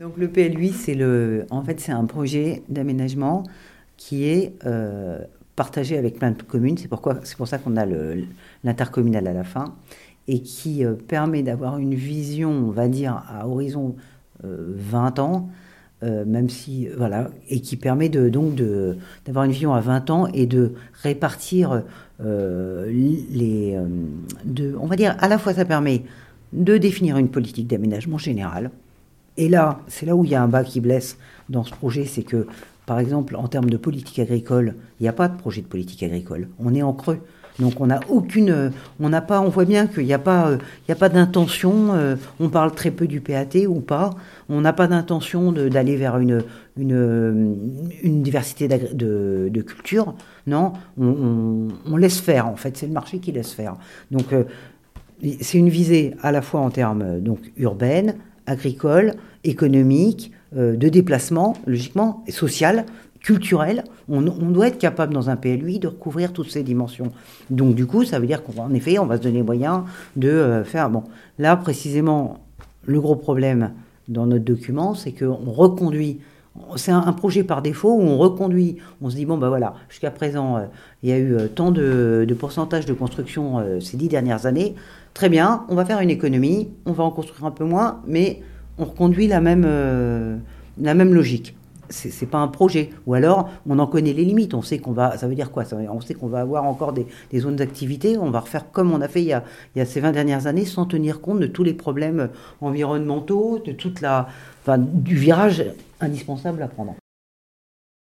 Donc le PLUI, c'est le, en fait, c'est un projet d'aménagement qui est euh, partagé avec plein de communes. C'est pourquoi, c'est pour ça qu'on a l'intercommunal à la fin et qui euh, permet d'avoir une vision, on va dire, à horizon 20 euh, ans, même si voilà, et qui permet de, donc d'avoir une vision à 20 ans et de répartir les, on va dire, à la fois ça permet de définir une politique d'aménagement général et là, c'est là où il y a un bas qui blesse dans ce projet, c'est que, par exemple, en termes de politique agricole, il n'y a pas de projet de politique agricole. On est en creux. Donc on n'a aucune, on n'a pas, on voit bien qu'il n'y a pas, a pas d'intention. Euh, on parle très peu du PAT ou pas. On n'a pas d'intention d'aller vers une, une, une diversité de, de, culture. Non, on, laisse faire. En fait, c'est le marché qui laisse faire. Donc euh, c'est une visée à la fois en termes donc urbaine, agricole, économique, euh, de déplacement, logiquement, social, culturel. On, doit être capable dans un PLUI de recouvrir toutes ces dimensions. Donc du coup, ça veut dire qu'en effet, on va se donner moyen de euh, faire... Bon, là précisément, le gros problème dans notre document, c'est qu'on reconduit c'est un, projet par défaut où on reconduit, on se dit, bon, ben voilà, jusqu'à présent, euh, il y a eu tant de, de pourcentage de construction ces dix dernières années, Très bien, on va faire une économie, on va en construire un peu moins, mais on reconduit euh, la même logique. C'est, pas un projet. Ou alors, on en connaît les limites. On sait qu'on va. Ça veut dire quoi? On sait qu'on va avoir encore des, zones d'activité. On va refaire comme on a fait il y a, il y a ces 20 dernières années, sans tenir compte de tous les problèmes environnementaux, de toute la, enfin, du virage indispensable à prendre.